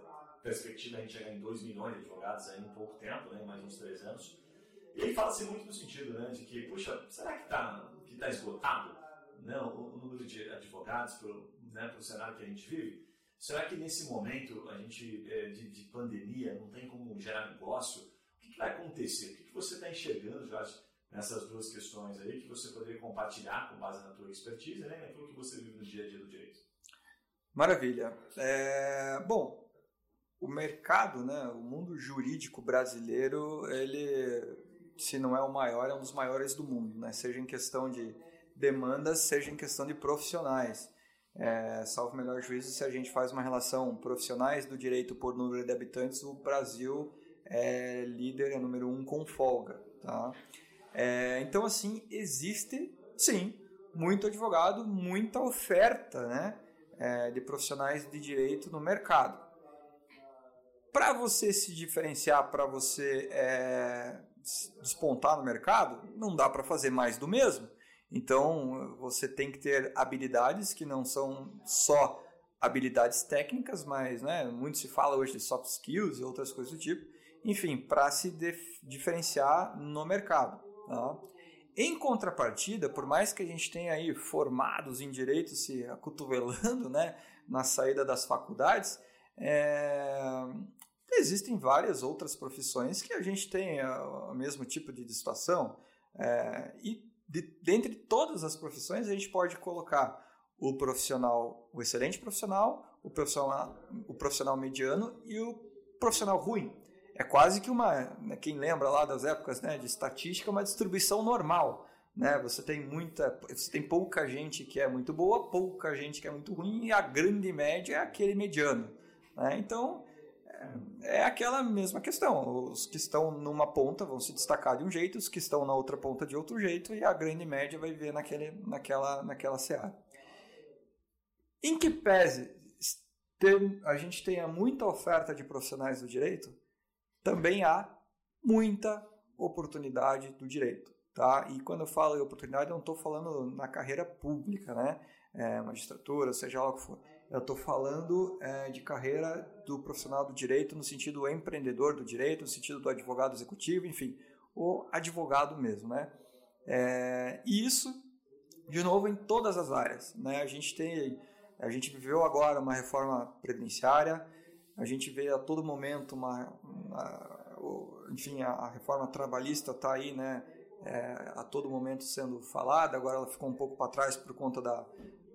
perspectiva a gente chegar em 2 milhões de advogados aí em pouco tempo, né, mais uns 3 anos. E aí fala-se muito no sentido né, de que, puxa, será que está que tá esgotado né, o, o, número de advogados para né, o cenário que a gente vive? Será que nesse momento a gente é, de, de, pandemia não tem como gerar negócio? O que, que vai acontecer? O que, que você está enxergando, Jorge, nessas duas questões aí que você poderia compartilhar com base na tua expertise, né, naquilo que você vive no dia a dia do direito? Maravilha. É, bom, o mercado, né, o mundo jurídico brasileiro, ele, se não é o maior, é um dos maiores do mundo, né? seja em questão de demandas, seja em questão de profissionais. É, salvo melhor juízo, se a gente faz uma relação profissionais do direito por número de habitantes, o Brasil é líder, é número um com folga. Tá? É, então, assim, existe, sim, muito advogado, muita oferta né, é, de profissionais de direito no mercado para você se diferenciar, para você é, despontar no mercado, não dá para fazer mais do mesmo. Então, você tem que ter habilidades que não são só habilidades técnicas, mas né, muito se fala hoje de soft skills e outras coisas do tipo. Enfim, para se diferenciar no mercado. Tá? Em contrapartida, por mais que a gente tenha aí formados em direito se acotovelando né, na saída das faculdades, é, Existem várias outras profissões que a gente tem o mesmo tipo de situação, é, e de, dentre todas as profissões a gente pode colocar o profissional, o excelente profissional, o profissional, o profissional mediano e o profissional ruim. É quase que uma, né, quem lembra lá das épocas né, de estatística, uma distribuição normal. Né? Você tem muita, você tem pouca gente que é muito boa, pouca gente que é muito ruim e a grande média é aquele mediano. Né? Então é aquela mesma questão. Os que estão numa ponta vão se destacar de um jeito, os que estão na outra ponta de outro jeito, e a grande média vai viver naquele, naquela, naquela seara. Em que pese a gente tenha muita oferta de profissionais do direito, também há muita oportunidade do direito. Tá? E quando eu falo em oportunidade, eu não estou falando na carreira pública, né? É, magistratura, seja lá o que for eu estou falando é, de carreira do profissional do direito no sentido empreendedor do direito, no sentido do advogado executivo, enfim, o advogado mesmo, né? É, e isso, de novo, em todas as áreas, né? A gente tem, a gente viveu agora uma reforma previdenciária, a gente vê a todo momento uma, uma enfim, a, a, reforma trabalhista está aí, né? É, a todo momento sendo falada, agora ela ficou um pouco para trás por conta da,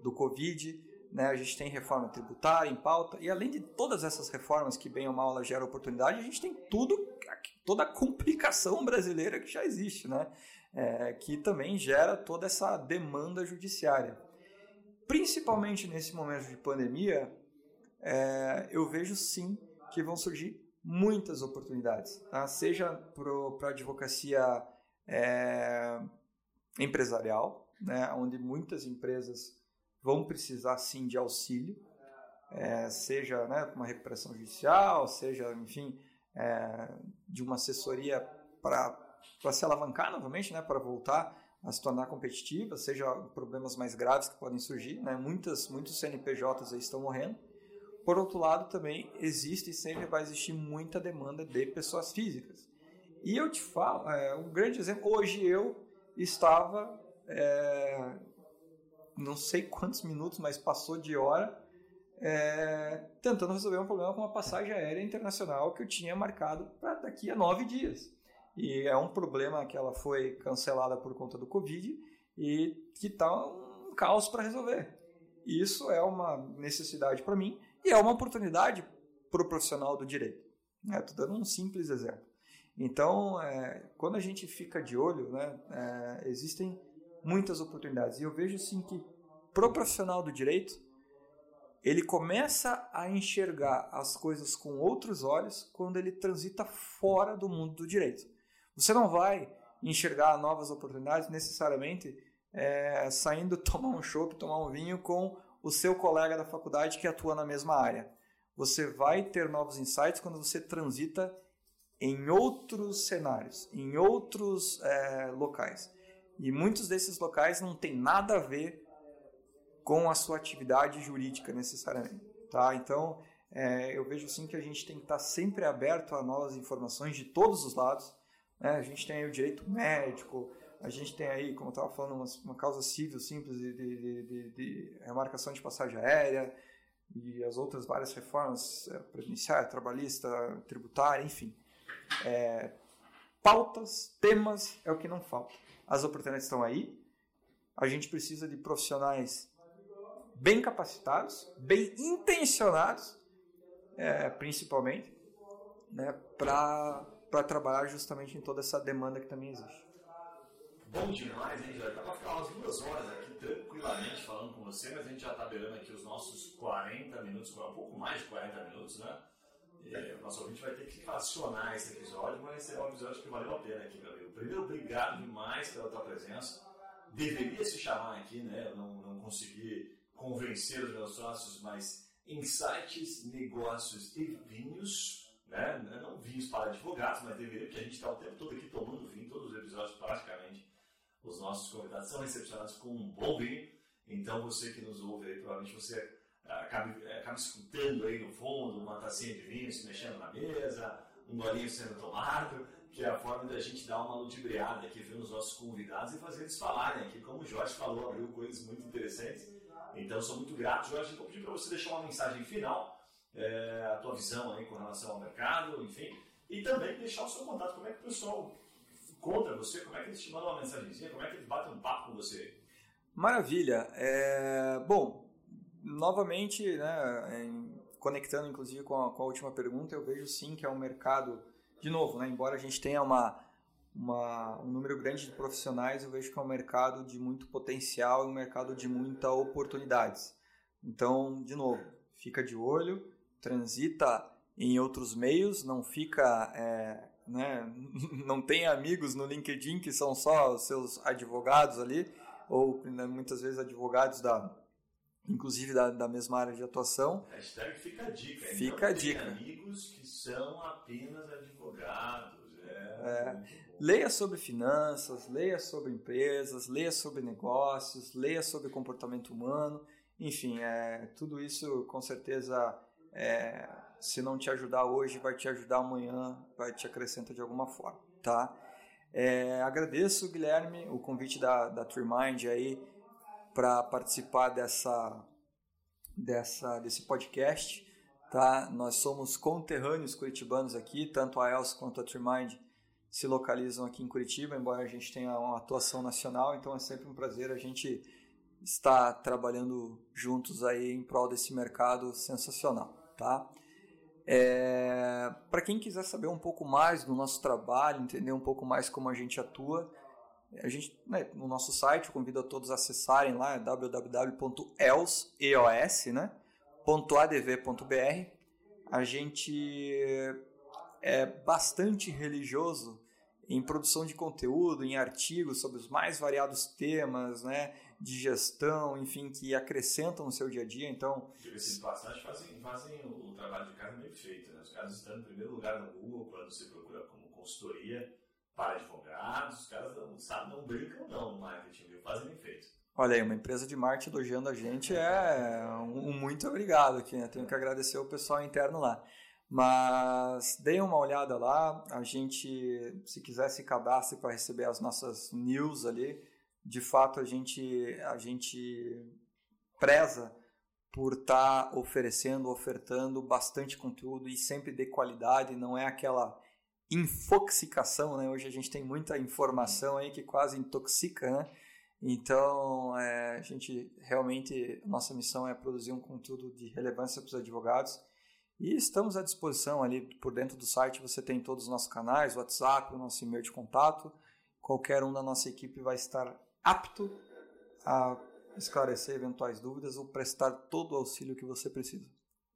do Covid, né? A gente tem reforma tributária em pauta, e além de todas essas reformas que, bem ou mal, ela gera oportunidade, a gente tem tudo, toda a complicação brasileira que já existe, né? É, que também gera toda essa demanda judiciária. Principalmente nesse momento de pandemia, é, eu vejo sim que vão surgir muitas oportunidades, tá? seja para a advocacia é, empresarial, né? onde muitas empresas vão precisar sim de auxílio, é, seja né, uma recuperação judicial, seja, enfim, é, de uma assessoria para se alavancar novamente, né, para voltar a se tornar competitiva, seja problemas mais graves que podem surgir. Né, muitas, muitos CNPJs aí estão morrendo. Por outro lado, também existe e sempre vai existir muita demanda de pessoas físicas. E eu te falo, é, um grande exemplo, hoje eu estava, é, não sei quantos minutos, mas passou de hora, é, tentando resolver um problema com uma passagem aérea internacional que eu tinha marcado para daqui a nove dias. E é um problema que ela foi cancelada por conta do Covid e que está um caos para resolver. Isso é uma necessidade para mim e é uma oportunidade para o profissional do direito. Estou dando um simples exemplo. Então, é, quando a gente fica de olho, né, é, existem muitas oportunidades. E eu vejo sim que pro profissional do direito, ele começa a enxergar as coisas com outros olhos quando ele transita fora do mundo do direito. Você não vai enxergar novas oportunidades necessariamente é, saindo tomar um chopp, tomar um vinho com o seu colega da faculdade que atua na mesma área. Você vai ter novos insights quando você transita em outros cenários, em outros é, locais. E muitos desses locais não tem nada a ver com a sua atividade jurídica necessariamente. Tá? Então, é, eu vejo sim que a gente tem que estar sempre aberto a novas informações de todos os lados. Né? A gente tem aí o direito médico, a gente tem aí, como eu estava falando, uma, uma, causa civil simples de, de, de, de, remarcação de passagem aérea e as outras várias reformas é, previdenciária, trabalhista, tributária, enfim. É, pautas, temas é o que não falta. As oportunidades estão aí. A gente precisa de profissionais bem capacitados, bem intencionados, é, principalmente, né, para trabalhar justamente em toda essa demanda que também existe. Bom demais, hein, Jorge? Dá para ficar umas duas horas aqui tranquilamente falando com você, mas a gente já está beirando aqui os nossos 40 minutos, um pouco mais de 40 minutos, né? É, nosso ouvinte vai ter que fracionar esse episódio, mas é um episódio que valeu a pena aqui, meu amigo. Primeiro, obrigado demais pela tua presença. Deveria se chamar aqui, né? Eu não, não consegui convencer os meus sócios, mas insights, negócios e vinhos, né? Não vinhos para advogados, mas deveria, porque a gente está o tempo todo aqui tomando vinho, todos os episódios praticamente. Os nossos convidados são recepcionados com um bom vinho. Então, você que nos ouve aí, provavelmente você acaba, é, acaba escutando aí no fundo uma tacinha de vinho se mexendo na mesa, um golinho sendo tomado, que é a forma da gente dar uma ludibriada aqui, ver os nossos convidados e fazer eles falarem aqui. Como o Jorge falou, abriu coisas muito interessantes. Então, sou muito grato, Jorge. Vou pedir para você deixar uma mensagem final, é, a tua visão aí com relação ao mercado, enfim, e também deixar o seu contato. Como é que o pessoal encontra você? Como é que eles te mandam uma mensagenzinha? Como é que eles batem um papo com você? Maravilha. É... Bom, novamente, né, conectando inclusive com a, com a, última pergunta, eu vejo sim que é um mercado, de novo, né, embora a gente tenha uma, uma, um número grande de profissionais, eu vejo que é um mercado de muito potencial um mercado de muitas oportunidades. Então, de novo, fica de olho, transita em outros meios, não fica, é, né, não tem amigos no LinkedIn que são só os seus advogados ali, ou né, muitas vezes advogados da inclusive da, da mesma área de atuação. Hashtag fica a dica. Fica então, a dica. amigos que são apenas advogados. É. É. Leia sobre finanças, leia sobre empresas, leia sobre negócios, leia sobre comportamento humano. Enfim, é, tudo isso com certeza, é, se não te ajudar hoje, vai te ajudar amanhã, vai te acrescentar de alguma forma, tá? É, agradeço, Guilherme, o convite da, da Trimind aí para participar dessa, dessa, desse podcast. Tá? Nós somos conterrâneos curitibanos aqui, tanto a Elsa quanto a Trimind se localizam aqui em Curitiba, embora a gente tenha uma atuação nacional, então é sempre um prazer a gente estar trabalhando juntos aí em prol desse mercado sensacional, tá? É, Para quem quiser saber um pouco mais do nosso trabalho, entender um pouco mais como a gente atua, a gente, né, no nosso site, eu convido a todos a acessarem lá, www.els, né, .adv.br. A gente é bastante religioso em produção de conteúdo, em artigos sobre os mais variados temas, né, de gestão, enfim, que acrescentam no seu dia a dia. Então, diga-se passagem, fazem, fazem o trabalho de casa meio feito. Né? Os caras estão em primeiro lugar no Google quando você procura como consultoria para advogados, os caras não, sabe, não brincam não no marketing, viu? Fazem bem feito. Olha aí, uma empresa de marketing elogiando a gente é um, um muito obrigado aqui, né? Tenho que agradecer o pessoal interno lá. Mas deem uma olhada lá, a gente, se quiser, se cadastre para receber as nossas news ali. De fato, a gente, a gente preza por estar tá oferecendo, ofertando bastante conteúdo e sempre de qualidade, não é aquela infoxicação, né? Hoje a gente tem muita informação aí que quase intoxica, né? Então, é, a gente realmente, nossa missão é produzir um conteúdo de relevância para os advogados e estamos à disposição ali por dentro do site. Você tem todos os nossos canais, WhatsApp, o nosso e-mail de contato. Qualquer um da nossa equipe vai estar apto a esclarecer eventuais dúvidas ou prestar todo o auxílio que você precisa.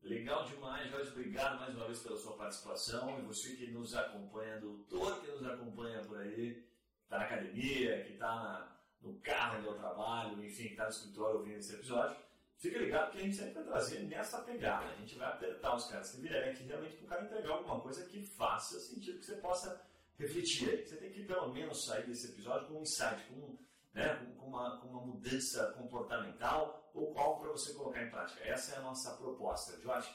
Legal demais, Jorge. Obrigado mais uma vez pela sua participação e você que nos acompanha, doutor que nos acompanha por aí, está na academia, que está no carro indo ao trabalho, enfim, que está no escritório ouvindo esse episódio. Fica ligado que a gente sempre vai trazer nessa pegada. A gente vai apertar os caras que virem aqui realmente para o cara entregar alguma coisa que faça sentido, que você possa refletir. Você tem que pelo menos sair desse episódio com um insight, com, né, com, uma, com uma mudança comportamental ou algo para você colocar em prática. Essa é a nossa proposta. Jorge,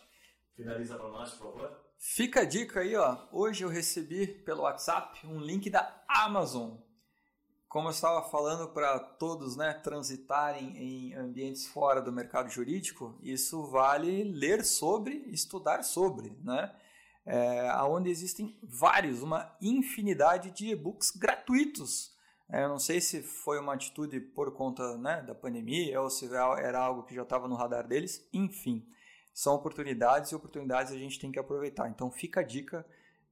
finaliza para nós, por favor. Fica a dica aí, ó. Hoje eu recebi pelo WhatsApp um link da Amazon. Como eu estava falando para todos, né, transitarem em ambientes fora do mercado jurídico, isso vale ler sobre, estudar sobre, né? É, onde existem vários, uma infinidade de e-books gratuitos eu não sei se foi uma atitude por conta né, da pandemia ou se era algo que já estava no radar deles. Enfim, são oportunidades e oportunidades a gente tem que aproveitar. Então fica a dica,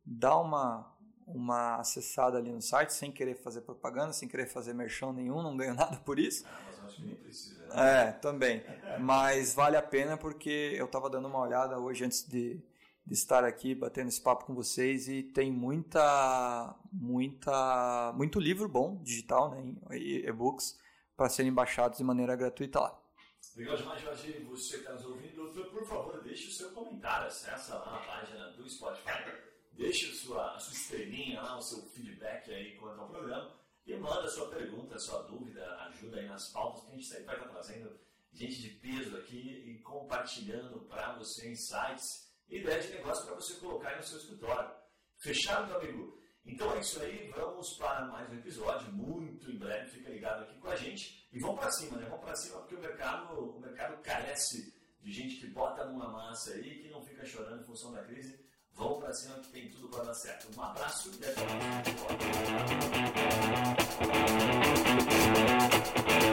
dá uma, uma acessada ali no site, sem querer fazer propaganda, sem querer fazer merchan nenhum, não ganho nada por isso. Ah, mas acho que nem precisa. Né? É, também. Mas vale a pena porque eu estava dando uma olhada hoje antes de, de estar aqui batendo esse papo com vocês e tem muita, muita, muito livro bom digital, né, e-books para serem baixados de maneira gratuita lá. Legal demais, Jorge. Você que está nos ouvindo, por favor, deixe o seu comentário, acessa lá a página do Spotify, deixe a sua, a sua estrelinha lá, o seu feedback aí quanto ao programa e manda sua pergunta, sua dúvida, ajuda aí nas pautas que a gente sempre vai estar trazendo gente de peso aqui e compartilhando para você insights ideia de negócio para você colocar no seu escritório. Fechado, meu amigo? Então é isso aí, vamos para mais um episódio, muito em breve, fica ligado aqui com a gente. E vamos para cima, né? Vamos para cima porque o mercado, o mercado carece de gente que bota numa massa aí, que não fica chorando em função da crise. Vamos para cima que tem tudo para dar certo. Um abraço e até mais.